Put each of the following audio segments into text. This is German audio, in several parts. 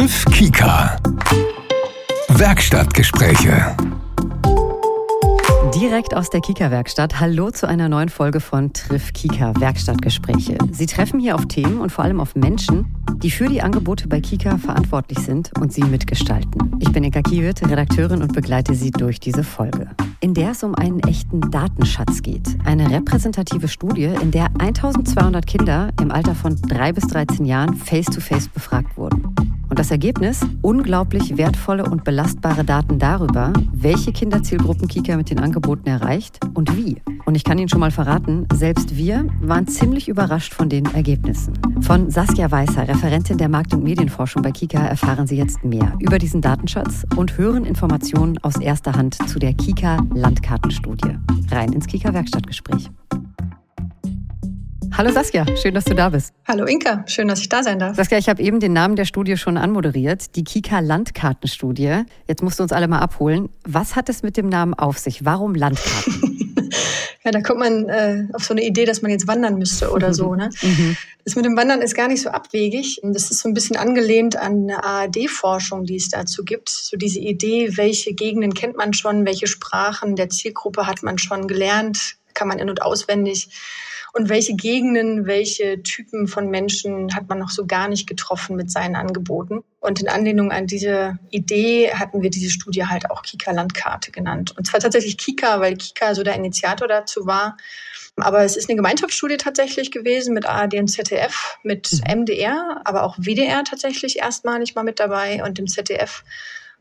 Triff Kika. Werkstattgespräche. Direkt aus der Kika-Werkstatt. Hallo zu einer neuen Folge von Triff Kika Werkstattgespräche. Sie treffen hier auf Themen und vor allem auf Menschen, die für die Angebote bei Kika verantwortlich sind und sie mitgestalten. Ich bin Eka Kiewit, Redakteurin und begleite Sie durch diese Folge, in der es um einen echten Datenschatz geht. Eine repräsentative Studie, in der 1200 Kinder im Alter von 3 bis 13 Jahren face-to-face -face befragt wurden. Das Ergebnis? Unglaublich wertvolle und belastbare Daten darüber, welche Kinderzielgruppen Kika mit den Angeboten erreicht und wie. Und ich kann Ihnen schon mal verraten, selbst wir waren ziemlich überrascht von den Ergebnissen. Von Saskia Weißer, Referentin der Markt- und Medienforschung bei Kika, erfahren Sie jetzt mehr über diesen Datenschatz und hören Informationen aus erster Hand zu der Kika Landkartenstudie. Rein ins Kika Werkstattgespräch. Hallo Saskia, schön, dass du da bist. Hallo Inka, schön, dass ich da sein darf. Saskia, ich habe eben den Namen der Studie schon anmoderiert, die Kika Landkartenstudie. Jetzt musst du uns alle mal abholen. Was hat es mit dem Namen auf sich? Warum Landkarten? ja, da kommt man äh, auf so eine Idee, dass man jetzt wandern müsste oder so. Ne? Mhm. Das mit dem Wandern ist gar nicht so abwegig. Das ist so ein bisschen angelehnt an eine ARD-Forschung, die es dazu gibt. So diese Idee, welche Gegenden kennt man schon, welche Sprachen der Zielgruppe hat man schon gelernt, kann man in- und auswendig und welche Gegenden, welche Typen von Menschen hat man noch so gar nicht getroffen mit seinen Angeboten. Und in Anlehnung an diese Idee hatten wir diese Studie halt auch Kika-Landkarte genannt. Und zwar tatsächlich Kika, weil Kika so der Initiator dazu war. Aber es ist eine Gemeinschaftsstudie tatsächlich gewesen mit ARD und ZDF, mit MDR, mhm. aber auch WDR tatsächlich erstmalig mal mit dabei und dem ZDF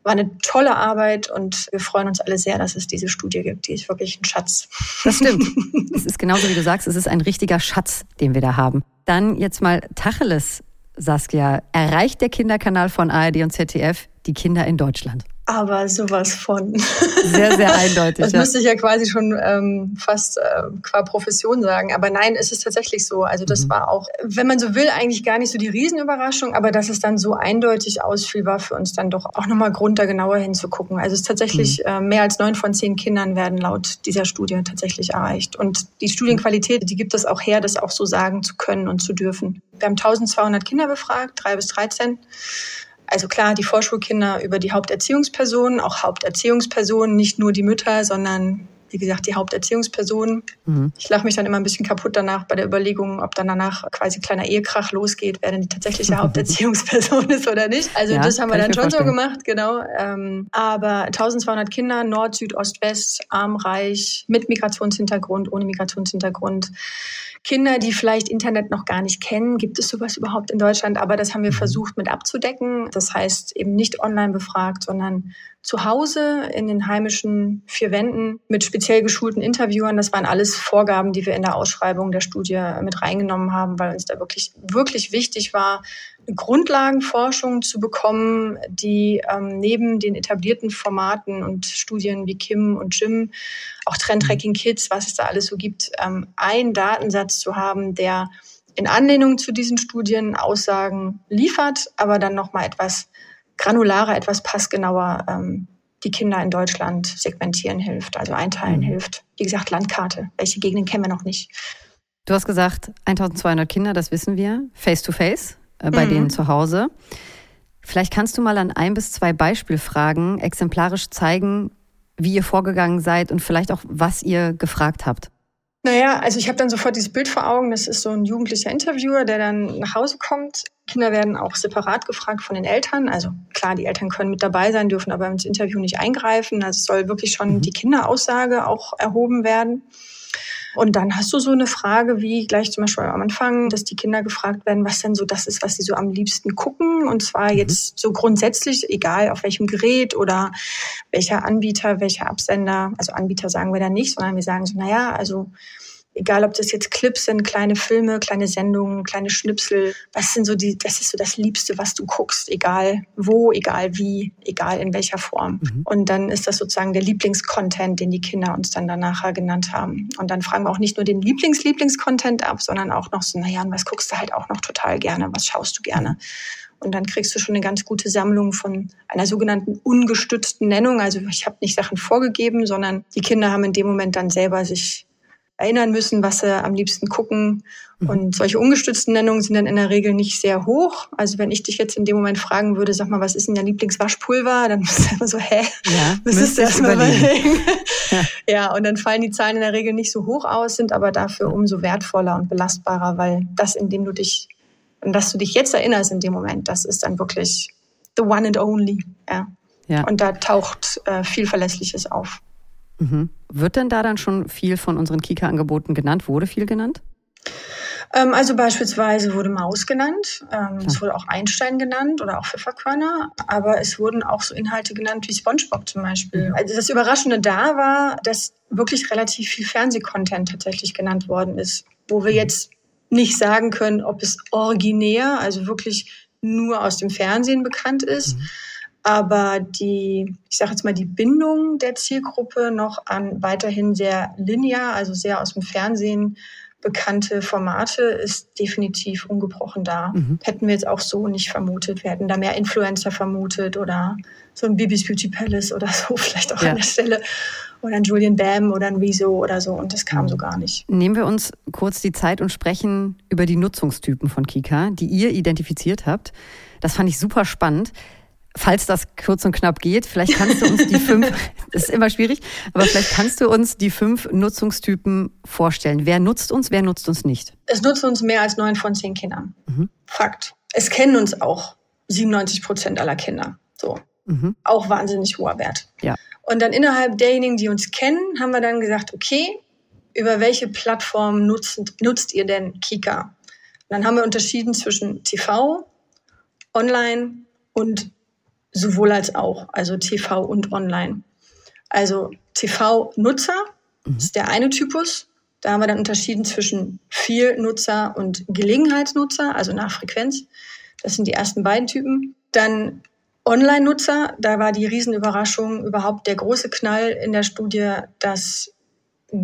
war eine tolle Arbeit und wir freuen uns alle sehr, dass es diese Studie gibt. Die ist wirklich ein Schatz. Das stimmt. es ist genauso, wie du sagst, es ist ein richtiger Schatz, den wir da haben. Dann jetzt mal Tacheles, Saskia. Erreicht der Kinderkanal von ARD und ZDF die Kinder in Deutschland? aber sowas von. Sehr, sehr eindeutig. Das ja. müsste ich ja quasi schon ähm, fast äh, qua Profession sagen. Aber nein, es ist tatsächlich so. Also das mhm. war auch, wenn man so will, eigentlich gar nicht so die Riesenüberraschung, aber dass es dann so eindeutig ausfiel, war für uns dann doch auch nochmal Grund, da genauer hinzugucken. Also es ist tatsächlich mhm. äh, mehr als neun von zehn Kindern werden laut dieser Studie tatsächlich erreicht. Und die Studienqualität, die gibt es auch her, das auch so sagen zu können und zu dürfen. Wir haben 1200 Kinder befragt, drei bis 13. Also klar, die Vorschulkinder über die Haupterziehungspersonen, auch Haupterziehungspersonen, nicht nur die Mütter, sondern wie gesagt, die Haupterziehungspersonen. Mhm. Ich lache mich dann immer ein bisschen kaputt danach bei der Überlegung, ob dann danach quasi kleiner Ehekrach losgeht, wer denn die tatsächliche Haupterziehungsperson ist oder nicht. Also ja, das haben wir dann schon vorstellen. so gemacht, genau. Ähm, aber 1200 Kinder, Nord, Süd, Ost, West, arm, reich, mit Migrationshintergrund, ohne Migrationshintergrund. Kinder, die vielleicht Internet noch gar nicht kennen. Gibt es sowas überhaupt in Deutschland? Aber das haben wir mhm. versucht mit abzudecken. Das heißt eben nicht online befragt, sondern zu Hause in den heimischen vier Wänden mit speziell geschulten Interviewern. Das waren alles Vorgaben, die wir in der Ausschreibung der Studie mit reingenommen haben, weil uns da wirklich, wirklich wichtig war, Grundlagenforschung zu bekommen, die ähm, neben den etablierten Formaten und Studien wie Kim und Jim, auch Trend Tracking Kids, was es da alles so gibt, ähm, einen Datensatz zu haben, der in Anlehnung zu diesen Studien Aussagen liefert, aber dann nochmal etwas granularer, etwas passgenauer ähm, die Kinder in Deutschland segmentieren hilft, also einteilen mhm. hilft. Wie gesagt, Landkarte. Welche Gegenden kennen wir noch nicht? Du hast gesagt, 1200 Kinder, das wissen wir, face to face äh, bei mhm. denen zu Hause. Vielleicht kannst du mal an ein bis zwei Beispielfragen exemplarisch zeigen, wie ihr vorgegangen seid und vielleicht auch, was ihr gefragt habt. Naja, also ich habe dann sofort dieses Bild vor Augen. Das ist so ein jugendlicher Interviewer, der dann nach Hause kommt. Kinder werden auch separat gefragt von den Eltern. Also klar, die Eltern können mit dabei sein, dürfen aber ins Interview nicht eingreifen. Also es soll wirklich schon mhm. die Kinderaussage auch erhoben werden. Und dann hast du so eine Frage wie gleich zum Beispiel am Anfang, dass die Kinder gefragt werden, was denn so das ist, was sie so am liebsten gucken. Und zwar mhm. jetzt so grundsätzlich, egal auf welchem Gerät oder welcher Anbieter, welcher Absender. Also Anbieter sagen wir da nicht, sondern wir sagen so, naja, also egal ob das jetzt Clips sind, kleine Filme, kleine Sendungen, kleine Schnipsel, was sind so die, das ist so das Liebste, was du guckst, egal wo, egal wie, egal in welcher Form. Mhm. Und dann ist das sozusagen der Lieblingscontent, den die Kinder uns dann danach genannt haben. Und dann fragen wir auch nicht nur den Lieblings-Lieblingscontent ab, sondern auch noch so, naja, und was guckst du halt auch noch total gerne, was schaust du gerne? Und dann kriegst du schon eine ganz gute Sammlung von einer sogenannten ungestützten Nennung. Also ich habe nicht Sachen vorgegeben, sondern die Kinder haben in dem Moment dann selber sich erinnern müssen, was sie am liebsten gucken. Mhm. Und solche ungestützten Nennungen sind dann in der Regel nicht sehr hoch. Also wenn ich dich jetzt in dem Moment fragen würde, sag mal, was ist denn dein Lieblingswaschpulver? Dann bist du immer so, hä? Ja, müsstest du erst mal überlegen. Ja. ja, und dann fallen die Zahlen in der Regel nicht so hoch aus, sind aber dafür umso wertvoller und belastbarer, weil das, in dem du dich, an das du dich jetzt erinnerst in dem Moment, das ist dann wirklich the one and only. Ja. ja. Und da taucht äh, viel Verlässliches auf. Mhm. Wird denn da dann schon viel von unseren Kika-Angeboten genannt? Wurde viel genannt? Ähm, also beispielsweise wurde Maus genannt, ähm, es wurde auch Einstein genannt oder auch Pfefferkörner, aber es wurden auch so Inhalte genannt wie SpongeBob zum Beispiel. Mhm. Also das Überraschende da war, dass wirklich relativ viel Fernsehcontent tatsächlich genannt worden ist, wo wir mhm. jetzt nicht sagen können, ob es originär, also wirklich nur aus dem Fernsehen bekannt ist. Mhm aber die, ich sage jetzt mal, die Bindung der Zielgruppe noch an weiterhin sehr linear, also sehr aus dem Fernsehen bekannte Formate ist definitiv ungebrochen da. Mhm. Hätten wir jetzt auch so nicht vermutet. Wir hätten da mehr Influencer vermutet oder so ein Bibis Beauty Palace oder so vielleicht auch ja. an der Stelle. Oder ein Julian Bam oder ein Rezo oder so. Und das kam mhm. so gar nicht. Nehmen wir uns kurz die Zeit und sprechen über die Nutzungstypen von Kika, die ihr identifiziert habt. Das fand ich super spannend falls das kurz und knapp geht, vielleicht kannst du uns die fünf, das ist immer schwierig, aber vielleicht kannst du uns die fünf Nutzungstypen vorstellen. Wer nutzt uns, wer nutzt uns nicht? Es nutzt uns mehr als neun von zehn Kindern. Mhm. Fakt. Es kennen uns auch 97 Prozent aller Kinder. So. Mhm. Auch wahnsinnig hoher Wert. Ja. Und dann innerhalb derjenigen, die uns kennen, haben wir dann gesagt, okay, über welche Plattform nutzt, nutzt ihr denn Kika? Und dann haben wir unterschieden zwischen TV, Online und sowohl als auch, also TV und Online. Also TV-Nutzer mhm. ist der eine Typus. Da haben wir dann unterschieden zwischen Vielnutzer und Gelegenheitsnutzer, also nach Frequenz. Das sind die ersten beiden Typen. Dann Online-Nutzer, da war die Riesenüberraschung, überhaupt der große Knall in der Studie, dass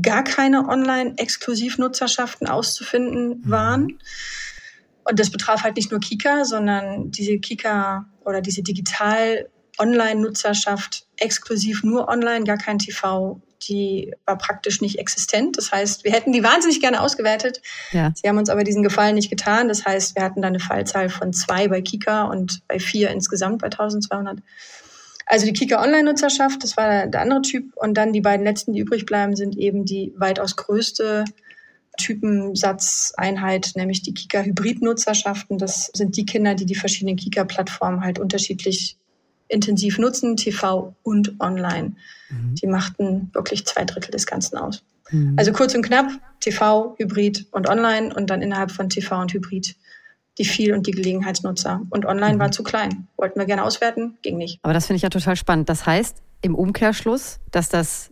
gar keine Online-Exklusivnutzerschaften auszufinden mhm. Und das betraf halt nicht nur Kika, sondern diese Kika oder diese digital Online-Nutzerschaft exklusiv nur online, gar kein TV, die war praktisch nicht existent. Das heißt, wir hätten die wahnsinnig gerne ausgewertet. Ja. Sie haben uns aber diesen Gefallen nicht getan. Das heißt, wir hatten da eine Fallzahl von zwei bei Kika und bei vier insgesamt bei 1200. Also die Kika Online-Nutzerschaft, das war der andere Typ. Und dann die beiden letzten, die übrig bleiben, sind eben die weitaus größte Typensatzeinheit, nämlich die Kika-Hybrid-Nutzerschaften. Das sind die Kinder, die die verschiedenen Kika-Plattformen halt unterschiedlich intensiv nutzen, TV und online. Mhm. Die machten wirklich zwei Drittel des Ganzen aus. Mhm. Also kurz und knapp, TV, Hybrid und online und dann innerhalb von TV und Hybrid die Viel- und die Gelegenheitsnutzer. Und online mhm. war zu klein. Wollten wir gerne auswerten, ging nicht. Aber das finde ich ja total spannend. Das heißt im Umkehrschluss, dass das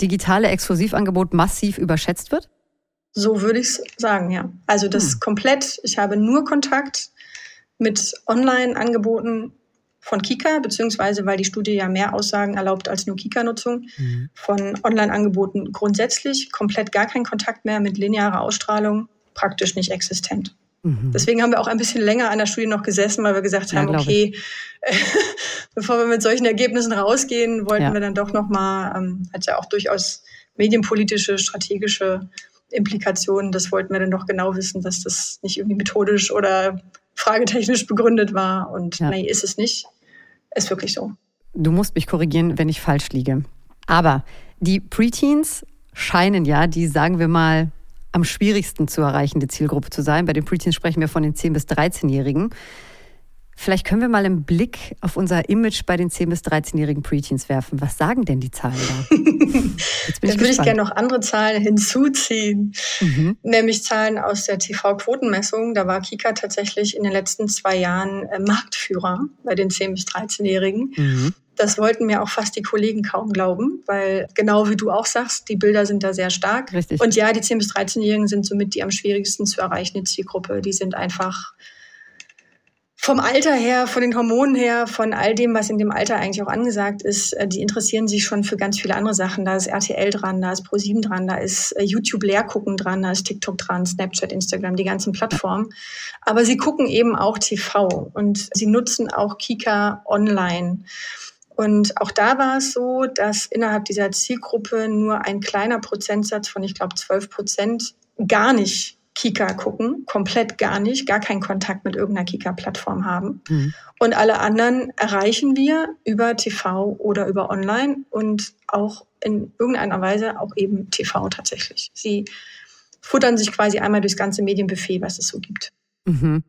digitale Exklusivangebot massiv überschätzt wird? So würde ich es sagen, ja. Also das hm. komplett, ich habe nur Kontakt mit Online-Angeboten von Kika, beziehungsweise weil die Studie ja mehr Aussagen erlaubt als nur Kika-Nutzung, mhm. von Online-Angeboten grundsätzlich komplett gar kein Kontakt mehr mit linearer Ausstrahlung, praktisch nicht existent. Mhm. Deswegen haben wir auch ein bisschen länger an der Studie noch gesessen, weil wir gesagt haben, ja, okay, bevor wir mit solchen Ergebnissen rausgehen, wollten ja. wir dann doch nochmal, ähm, hat ja auch durchaus medienpolitische, strategische Implikationen, das wollten wir dann doch genau wissen, dass das nicht irgendwie methodisch oder fragetechnisch begründet war. Und ja. nee, ist es nicht. Ist wirklich so. Du musst mich korrigieren, wenn ich falsch liege. Aber die Preteens scheinen ja die, sagen wir mal, am schwierigsten zu erreichende Zielgruppe zu sein. Bei den Preteens sprechen wir von den 10- bis 13-Jährigen. Vielleicht können wir mal einen Blick auf unser Image bei den 10- bis 13-jährigen Preteens werfen. Was sagen denn die Zahlen da? Jetzt bin Dann würde ich gerne noch andere Zahlen hinzuziehen, mhm. nämlich Zahlen aus der TV-Quotenmessung. Da war Kika tatsächlich in den letzten zwei Jahren äh, Marktführer bei den 10- bis 13-Jährigen. Mhm. Das wollten mir auch fast die Kollegen kaum glauben, weil genau wie du auch sagst, die Bilder sind da sehr stark. Richtig. Und ja, die 10- bis 13-Jährigen sind somit die am schwierigsten zu erreichende Zielgruppe. Die sind einfach vom Alter her, von den Hormonen her, von all dem, was in dem Alter eigentlich auch angesagt ist, äh, die interessieren sich schon für ganz viele andere Sachen. Da ist RTL dran, da ist ProSieben dran, da ist äh, YouTube Lehrgucken dran, da ist TikTok dran, Snapchat, Instagram, die ganzen Plattformen. Aber sie gucken eben auch TV und sie nutzen auch Kika online. Und auch da war es so, dass innerhalb dieser Zielgruppe nur ein kleiner Prozentsatz von, ich glaube, 12 Prozent gar nicht Kika gucken, komplett gar nicht, gar keinen Kontakt mit irgendeiner Kika-Plattform haben. Mhm. Und alle anderen erreichen wir über TV oder über Online und auch in irgendeiner Weise auch eben TV tatsächlich. Sie futtern sich quasi einmal durchs ganze Medienbuffet, was es so gibt. Mhm.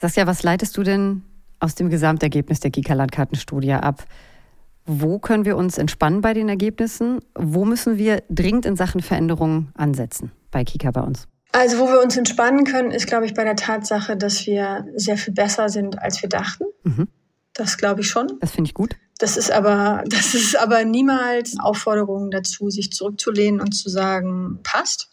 Saskia, was leitest du denn aus dem Gesamtergebnis der Kika-Landkartenstudie ab? Wo können wir uns entspannen bei den Ergebnissen? Wo müssen wir dringend in Sachen Veränderungen ansetzen bei Kika bei uns? Also, wo wir uns entspannen können, ist, glaube ich, bei der Tatsache, dass wir sehr viel besser sind, als wir dachten. Mhm. Das glaube ich schon. Das finde ich gut. Das ist aber, das ist aber niemals Aufforderung dazu, sich zurückzulehnen und zu sagen, passt.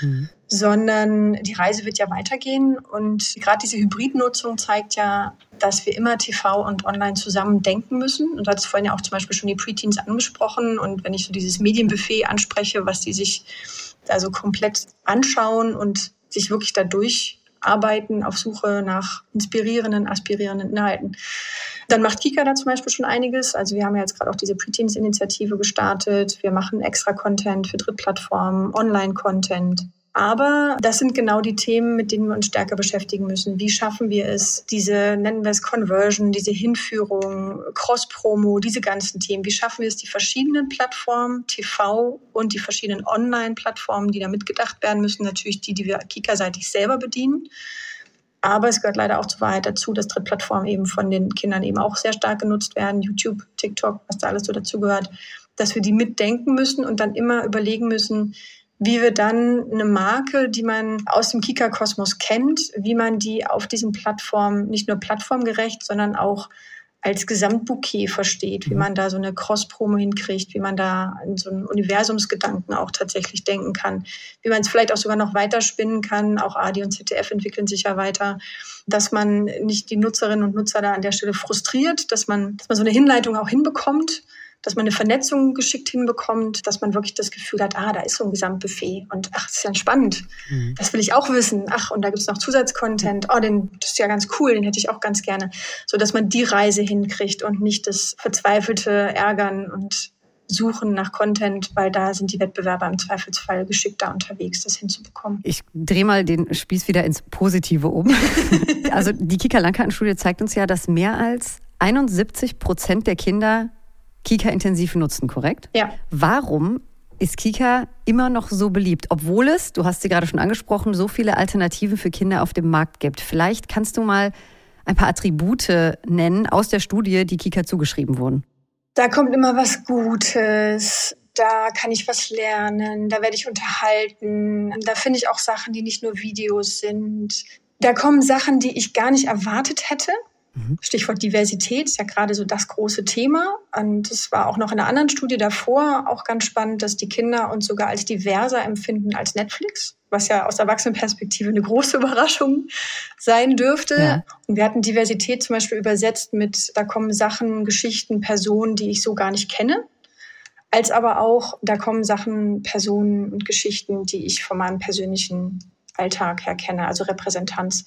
Mhm. Sondern die Reise wird ja weitergehen und gerade diese Hybridnutzung zeigt ja, dass wir immer TV und Online zusammen denken müssen. Und du hattest vorhin ja auch zum Beispiel schon die Preteens angesprochen. Und wenn ich so dieses Medienbuffet anspreche, was die sich also komplett anschauen und sich wirklich dadurch arbeiten auf Suche nach inspirierenden, aspirierenden Inhalten. Dann macht Kika da zum Beispiel schon einiges. Also wir haben ja jetzt gerade auch diese Preteens-Initiative gestartet. Wir machen extra Content für Drittplattformen, Online-Content. Aber das sind genau die Themen, mit denen wir uns stärker beschäftigen müssen. Wie schaffen wir es, diese, nennen wir es Conversion, diese Hinführung, Cross-Promo, diese ganzen Themen. Wie schaffen wir es, die verschiedenen Plattformen, TV und die verschiedenen Online-Plattformen, die da mitgedacht werden müssen, natürlich die, die wir Kika-seitig selber bedienen. Aber es gehört leider auch zur Wahrheit dazu, dass Drittplattformen eben von den Kindern eben auch sehr stark genutzt werden. YouTube, TikTok, was da alles so dazugehört. Dass wir die mitdenken müssen und dann immer überlegen müssen, wie wir dann eine Marke, die man aus dem Kika-Kosmos kennt, wie man die auf diesen Plattformen nicht nur plattformgerecht, sondern auch als Gesamtbouquet versteht, wie mhm. man da so eine Cross-Promo hinkriegt, wie man da in so einen Universumsgedanken auch tatsächlich denken kann, wie man es vielleicht auch sogar noch weiterspinnen kann. Auch ADI und ZDF entwickeln sich ja weiter, dass man nicht die Nutzerinnen und Nutzer da an der Stelle frustriert, dass man, dass man so eine Hinleitung auch hinbekommt dass man eine Vernetzung geschickt hinbekommt, dass man wirklich das Gefühl hat, ah, da ist so ein Gesamtbuffet und ach, das ist ja spannend. Mhm. Das will ich auch wissen. Ach, und da gibt es noch Zusatzcontent. Oh, den, das ist ja ganz cool, den hätte ich auch ganz gerne. So dass man die Reise hinkriegt und nicht das verzweifelte Ärgern und Suchen nach Content, weil da sind die Wettbewerber im Zweifelsfall geschickter unterwegs, das hinzubekommen. Ich drehe mal den Spieß wieder ins Positive um. also die Kika-Landkartenstudie zeigt uns ja, dass mehr als 71 Prozent der Kinder Kika intensiv nutzen, korrekt? Ja. Warum ist Kika immer noch so beliebt, obwohl es, du hast sie gerade schon angesprochen, so viele Alternativen für Kinder auf dem Markt gibt? Vielleicht kannst du mal ein paar Attribute nennen aus der Studie, die Kika zugeschrieben wurden. Da kommt immer was Gutes. Da kann ich was lernen, da werde ich unterhalten. Da finde ich auch Sachen, die nicht nur Videos sind. Da kommen Sachen, die ich gar nicht erwartet hätte. Mhm. Stichwort Diversität ist ja gerade so das große Thema. Und es war auch noch in einer anderen Studie davor auch ganz spannend, dass die Kinder uns sogar als diverser empfinden als Netflix, was ja aus Erwachsenenperspektive eine große Überraschung sein dürfte. Ja. Und wir hatten Diversität zum Beispiel übersetzt mit, da kommen Sachen, Geschichten, Personen, die ich so gar nicht kenne. Als aber auch, da kommen Sachen, Personen und Geschichten, die ich von meinem persönlichen Alltag her kenne, also Repräsentanz.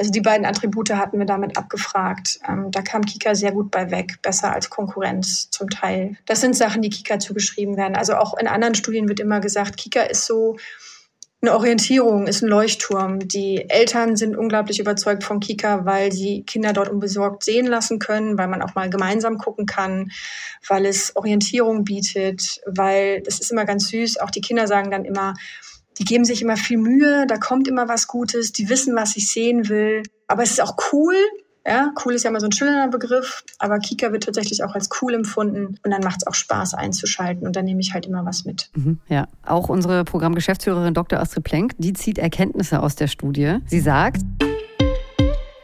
Also die beiden Attribute hatten wir damit abgefragt. Ähm, da kam Kika sehr gut bei weg, besser als Konkurrenz zum Teil. Das sind Sachen, die Kika zugeschrieben werden. Also auch in anderen Studien wird immer gesagt, Kika ist so eine Orientierung, ist ein Leuchtturm. Die Eltern sind unglaublich überzeugt von Kika, weil sie Kinder dort unbesorgt sehen lassen können, weil man auch mal gemeinsam gucken kann, weil es Orientierung bietet, weil das ist immer ganz süß. Auch die Kinder sagen dann immer, die geben sich immer viel Mühe, da kommt immer was Gutes, die wissen, was ich sehen will. Aber es ist auch cool. Ja, cool ist ja immer so ein schöner Begriff, aber Kika wird tatsächlich auch als cool empfunden und dann macht es auch Spaß einzuschalten und dann nehme ich halt immer was mit. Mhm, ja, auch unsere Programmgeschäftsführerin Dr. Astrid Plenk, die zieht Erkenntnisse aus der Studie. Sie sagt,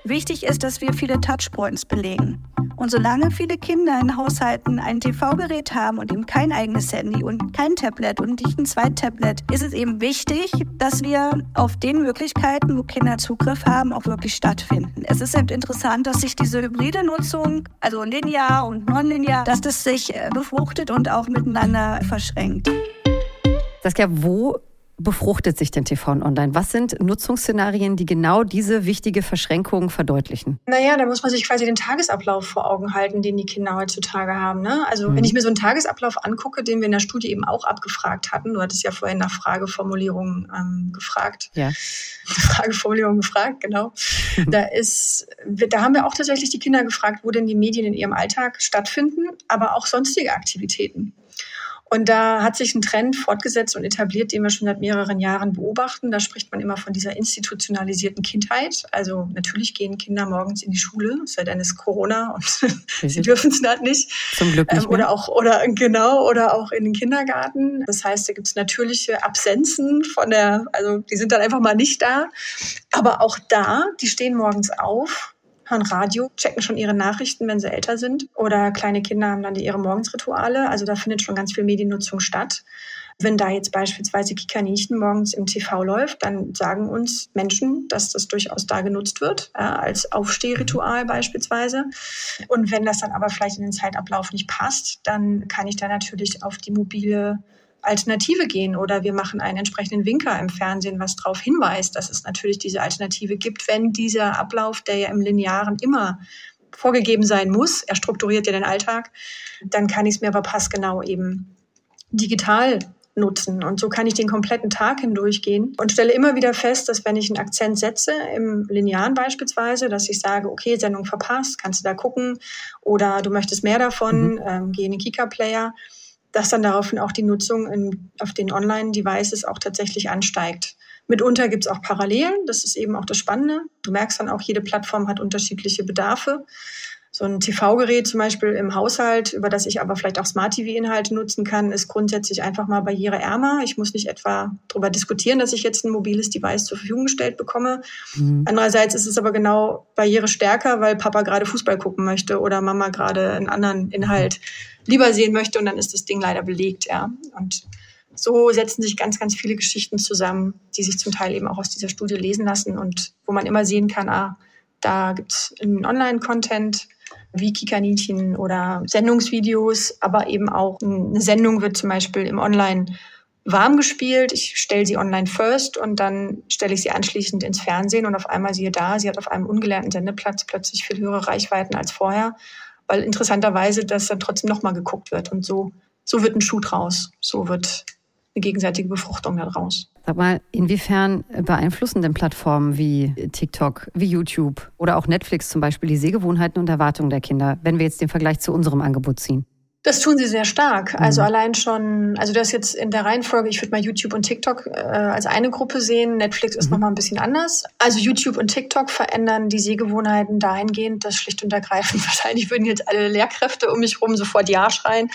Wichtig ist, dass wir viele Touchpoints belegen. Und solange viele Kinder in Haushalten ein TV-Gerät haben und eben kein eigenes Handy und kein Tablet und nicht ein Zweit-Tablet, ist es eben wichtig, dass wir auf den Möglichkeiten, wo Kinder Zugriff haben, auch wirklich stattfinden. Es ist eben interessant, dass sich diese hybride Nutzung, also linear und nonlinear, dass das sich äh, befruchtet und auch miteinander verschränkt. Saskia, wo befruchtet sich denn TV und Online? Was sind Nutzungsszenarien, die genau diese wichtige Verschränkung verdeutlichen? Naja, da muss man sich quasi den Tagesablauf vor Augen halten, den die Kinder heutzutage haben. Ne? Also mhm. wenn ich mir so einen Tagesablauf angucke, den wir in der Studie eben auch abgefragt hatten, du hattest ja vorhin nach Frageformulierungen ähm, gefragt. Ja. Frageformulierung gefragt, genau. Mhm. Da ist, da haben wir auch tatsächlich die Kinder gefragt, wo denn die Medien in ihrem Alltag stattfinden, aber auch sonstige Aktivitäten. Und da hat sich ein Trend fortgesetzt und etabliert, den wir schon seit mehreren Jahren beobachten. Da spricht man immer von dieser institutionalisierten Kindheit. Also natürlich gehen Kinder morgens in die Schule, sei denn es Corona und sie dürfen es halt nicht. Zum Glück nicht. Ähm, oder auch, oder genau, oder auch in den Kindergarten. Das heißt, da gibt es natürliche Absenzen von der, also die sind dann einfach mal nicht da. Aber auch da, die stehen morgens auf, hören Radio, checken schon ihre Nachrichten, wenn sie älter sind. Oder kleine Kinder haben dann ihre Morgensrituale. Also da findet schon ganz viel Mediennutzung statt. Wenn da jetzt beispielsweise Kikaninchen morgens im TV läuft, dann sagen uns Menschen, dass das durchaus da genutzt wird, äh, als Aufstehritual beispielsweise. Und wenn das dann aber vielleicht in den Zeitablauf nicht passt, dann kann ich da natürlich auf die mobile Alternative gehen oder wir machen einen entsprechenden Winker im Fernsehen, was darauf hinweist, dass es natürlich diese Alternative gibt, wenn dieser Ablauf, der ja im Linearen immer vorgegeben sein muss, er strukturiert ja den Alltag, dann kann ich es mir aber passgenau eben digital nutzen. Und so kann ich den kompletten Tag hindurchgehen und stelle immer wieder fest, dass wenn ich einen Akzent setze, im Linearen beispielsweise, dass ich sage, okay, Sendung verpasst, kannst du da gucken oder du möchtest mehr davon, mhm. ähm, geh in den Kika-Player, dass dann daraufhin auch die Nutzung in, auf den Online-Devices auch tatsächlich ansteigt. Mitunter gibt es auch Parallelen, das ist eben auch das Spannende. Du merkst dann auch, jede Plattform hat unterschiedliche Bedarfe. So ein TV-Gerät zum Beispiel im Haushalt, über das ich aber vielleicht auch Smart-TV-Inhalte nutzen kann, ist grundsätzlich einfach mal barriereärmer. Ich muss nicht etwa darüber diskutieren, dass ich jetzt ein mobiles Device zur Verfügung gestellt bekomme. Mhm. Andererseits ist es aber genau barrierestärker, weil Papa gerade Fußball gucken möchte oder Mama gerade einen anderen Inhalt lieber sehen möchte und dann ist das Ding leider belegt, ja. Und so setzen sich ganz, ganz viele Geschichten zusammen, die sich zum Teil eben auch aus dieser Studie lesen lassen und wo man immer sehen kann, ah, da gibt es einen Online-Content, wie Kikaninchen oder Sendungsvideos, aber eben auch eine Sendung wird zum Beispiel im Online warm gespielt. Ich stelle sie online first und dann stelle ich sie anschließend ins Fernsehen und auf einmal siehe da, sie hat auf einem ungelernten Sendeplatz plötzlich viel höhere Reichweiten als vorher, weil interessanterweise das dann trotzdem nochmal geguckt wird und so, so wird ein Schuh draus. So wird eine gegenseitige Befruchtung daraus. Sag mal, inwiefern beeinflussen denn Plattformen wie TikTok, wie YouTube oder auch Netflix zum Beispiel die Sehgewohnheiten und Erwartungen der Kinder, wenn wir jetzt den Vergleich zu unserem Angebot ziehen? Das tun sie sehr stark. Also mhm. allein schon, also das jetzt in der Reihenfolge, ich würde mal YouTube und TikTok äh, als eine Gruppe sehen. Netflix ist mhm. nochmal ein bisschen anders. Also YouTube und TikTok verändern die Sehgewohnheiten dahingehend, dass schlicht und ergreifend wahrscheinlich würden jetzt alle Lehrkräfte um mich rum sofort Ja schreien,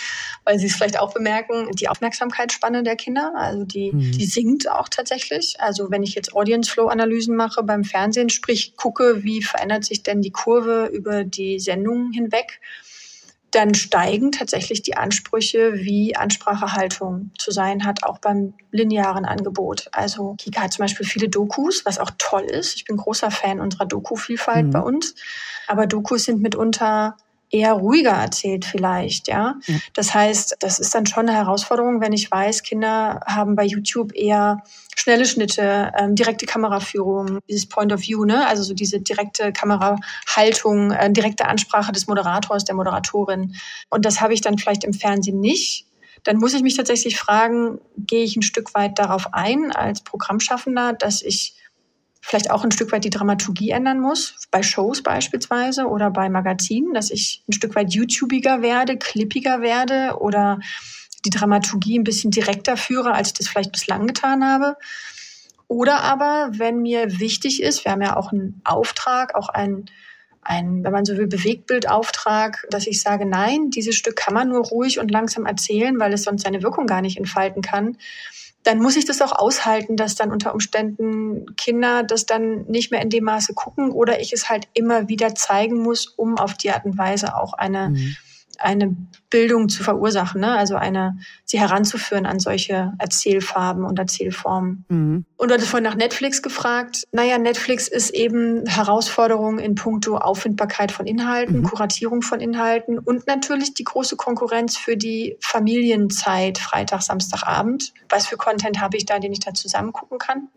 weil sie es vielleicht auch bemerken, die Aufmerksamkeitsspanne der Kinder, also die, mhm. die sinkt auch tatsächlich. Also wenn ich jetzt Audience Flow Analysen mache beim Fernsehen, sprich gucke, wie verändert sich denn die Kurve über die Sendungen hinweg, dann steigen tatsächlich die Ansprüche, wie Ansprachehaltung zu sein hat, auch beim linearen Angebot. Also Kika hat zum Beispiel viele Dokus, was auch toll ist. Ich bin großer Fan unserer Doku-Vielfalt mhm. bei uns. Aber Dokus sind mitunter eher ruhiger erzählt vielleicht, ja? ja. Das heißt, das ist dann schon eine Herausforderung, wenn ich weiß, Kinder haben bei YouTube eher schnelle Schnitte, ähm, direkte Kameraführung, dieses Point of View, ne? Also so diese direkte Kamerahaltung, äh, direkte Ansprache des Moderators, der Moderatorin. Und das habe ich dann vielleicht im Fernsehen nicht dann muss ich mich tatsächlich fragen, gehe ich ein Stück weit darauf ein als Programmschaffender, dass ich vielleicht auch ein Stück weit die Dramaturgie ändern muss, bei Shows beispielsweise oder bei Magazinen, dass ich ein Stück weit YouTubiger werde, clippiger werde oder die Dramaturgie ein bisschen direkter führe, als ich das vielleicht bislang getan habe. Oder aber, wenn mir wichtig ist, wir haben ja auch einen Auftrag, auch einen, ein, wenn man so will, Bewegtbildauftrag, dass ich sage, nein, dieses Stück kann man nur ruhig und langsam erzählen, weil es sonst seine Wirkung gar nicht entfalten kann dann muss ich das auch aushalten, dass dann unter Umständen Kinder das dann nicht mehr in dem Maße gucken oder ich es halt immer wieder zeigen muss, um auf die Art und Weise auch eine, mhm. Eine Bildung zu verursachen, ne? also eine, sie heranzuführen an solche Erzählfarben und Erzählformen. Mhm. Und du hattest vorhin nach Netflix gefragt. Naja, Netflix ist eben Herausforderung in puncto Auffindbarkeit von Inhalten, mhm. Kuratierung von Inhalten und natürlich die große Konkurrenz für die Familienzeit, Freitag, Samstagabend. Was für Content habe ich da, den ich da zusammen gucken kann?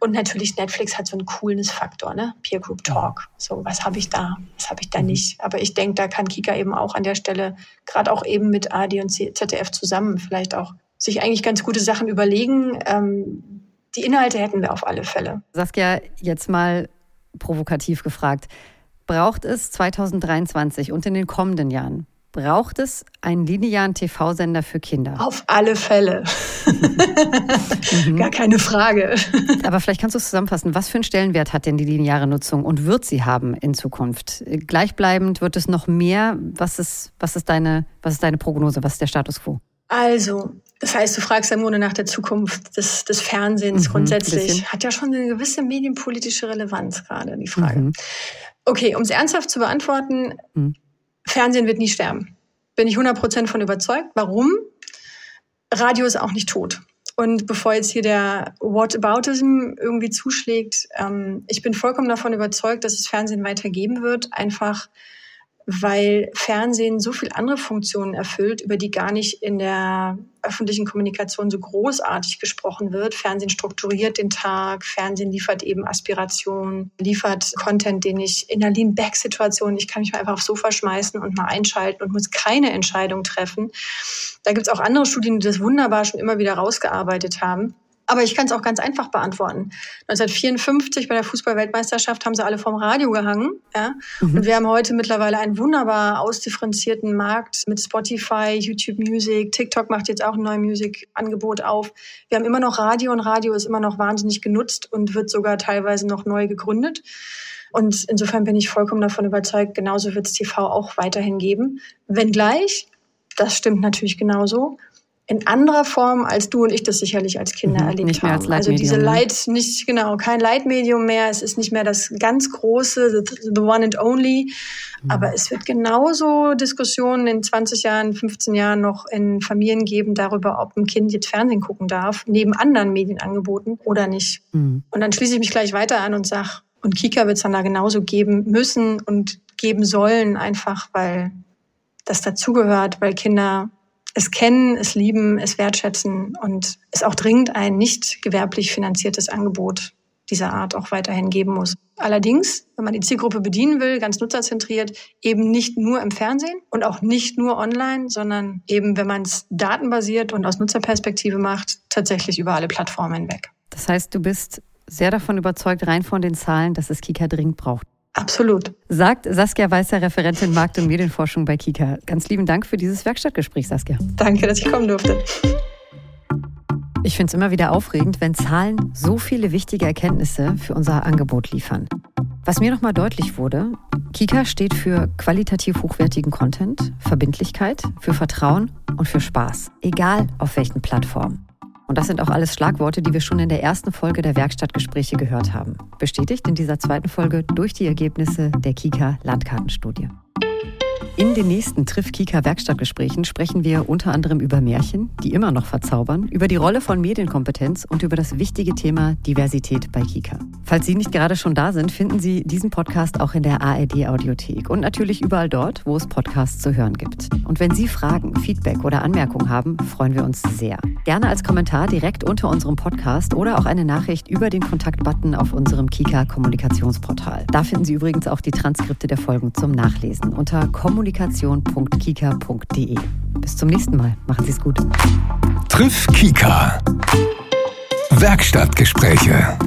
Und natürlich Netflix hat so einen cooles Faktor, ne? Peer Group Talk. So, was habe ich da? Was habe ich da mhm. nicht? Aber ich denke, da kann Kika eben auch an der Stelle, gerade auch eben mit AD und ZDF zusammen, vielleicht auch sich eigentlich ganz gute Sachen überlegen. Ähm, die Inhalte hätten wir auf alle Fälle. Saskia, jetzt mal provokativ gefragt. Braucht es 2023 und in den kommenden Jahren Braucht es einen linearen TV-Sender für Kinder? Auf alle Fälle. mhm. Gar keine Frage. Aber vielleicht kannst du es zusammenfassen. Was für einen Stellenwert hat denn die lineare Nutzung und wird sie haben in Zukunft? Gleichbleibend wird es noch mehr? Was ist, was ist, deine, was ist deine Prognose? Was ist der Status quo? Also, das heißt, du fragst ja Grunde nach der Zukunft des, des Fernsehens mhm, grundsätzlich. Hat ja schon eine gewisse medienpolitische Relevanz gerade, die Frage. Mhm. Okay, um es ernsthaft zu beantworten, mhm. Fernsehen wird nie sterben. Bin ich 100% von überzeugt. Warum? Radio ist auch nicht tot. Und bevor jetzt hier der Whataboutism irgendwie zuschlägt, ähm, ich bin vollkommen davon überzeugt, dass es Fernsehen weitergeben wird. Einfach weil Fernsehen so viel andere Funktionen erfüllt, über die gar nicht in der öffentlichen Kommunikation so großartig gesprochen wird. Fernsehen strukturiert den Tag, Fernsehen liefert eben Aspiration, liefert Content, den ich in einer Lean-Back-Situation, ich kann mich mal einfach aufs Sofa schmeißen und mal einschalten und muss keine Entscheidung treffen. Da gibt es auch andere Studien, die das wunderbar schon immer wieder rausgearbeitet haben. Aber ich kann es auch ganz einfach beantworten. 1954 bei der Fußballweltmeisterschaft haben sie alle vom Radio gehangen. Ja? Mhm. Und wir haben heute mittlerweile einen wunderbar ausdifferenzierten Markt mit Spotify, YouTube Music, TikTok macht jetzt auch ein neues Music-Angebot auf. Wir haben immer noch Radio und Radio ist immer noch wahnsinnig genutzt und wird sogar teilweise noch neu gegründet. Und insofern bin ich vollkommen davon überzeugt, genauso wird es TV auch weiterhin geben. Wenngleich, das stimmt natürlich genauso, in anderer Form, als du und ich das sicherlich als Kinder mhm, erlebt nicht mehr haben. Als also diese ne? Leit, nicht genau, kein Leitmedium mehr. Es ist nicht mehr das ganz große, the, the one and only. Mhm. Aber es wird genauso Diskussionen in 20 Jahren, 15 Jahren noch in Familien geben darüber, ob ein Kind jetzt Fernsehen gucken darf, neben anderen Medienangeboten oder nicht. Mhm. Und dann schließe ich mich gleich weiter an und sage, und Kika wird es dann da genauso geben müssen und geben sollen, einfach weil das dazugehört, weil Kinder es kennen, es lieben, es wertschätzen und es auch dringend ein nicht gewerblich finanziertes Angebot dieser Art auch weiterhin geben muss. Allerdings, wenn man die Zielgruppe bedienen will, ganz nutzerzentriert, eben nicht nur im Fernsehen und auch nicht nur online, sondern eben, wenn man es datenbasiert und aus Nutzerperspektive macht, tatsächlich über alle Plattformen hinweg. Das heißt, du bist sehr davon überzeugt, rein von den Zahlen, dass es Kika dringend braucht. Absolut. Sagt Saskia Weißer, Referentin Markt- und Medienforschung bei Kika. Ganz lieben Dank für dieses Werkstattgespräch, Saskia. Danke, dass ich kommen durfte. Ich finde es immer wieder aufregend, wenn Zahlen so viele wichtige Erkenntnisse für unser Angebot liefern. Was mir nochmal deutlich wurde, Kika steht für qualitativ hochwertigen Content, Verbindlichkeit, für Vertrauen und für Spaß, egal auf welchen Plattformen. Und das sind auch alles Schlagworte, die wir schon in der ersten Folge der Werkstattgespräche gehört haben. Bestätigt in dieser zweiten Folge durch die Ergebnisse der Kika Landkartenstudie. In den nächsten Triff Kika Werkstattgesprächen sprechen wir unter anderem über Märchen, die immer noch verzaubern, über die Rolle von Medienkompetenz und über das wichtige Thema Diversität bei Kika. Falls Sie nicht gerade schon da sind, finden Sie diesen Podcast auch in der ARD Audiothek und natürlich überall dort, wo es Podcasts zu hören gibt. Und wenn Sie Fragen, Feedback oder Anmerkungen haben, freuen wir uns sehr. Gerne als Kommentar direkt unter unserem Podcast oder auch eine Nachricht über den Kontaktbutton auf unserem Kika Kommunikationsportal. Da finden Sie übrigens auch die Transkripte der Folgen zum Nachlesen unter kommunikation kommunikation.kika.de. Bis zum nächsten Mal. Machen Sie es gut. Triff Kika. Werkstattgespräche.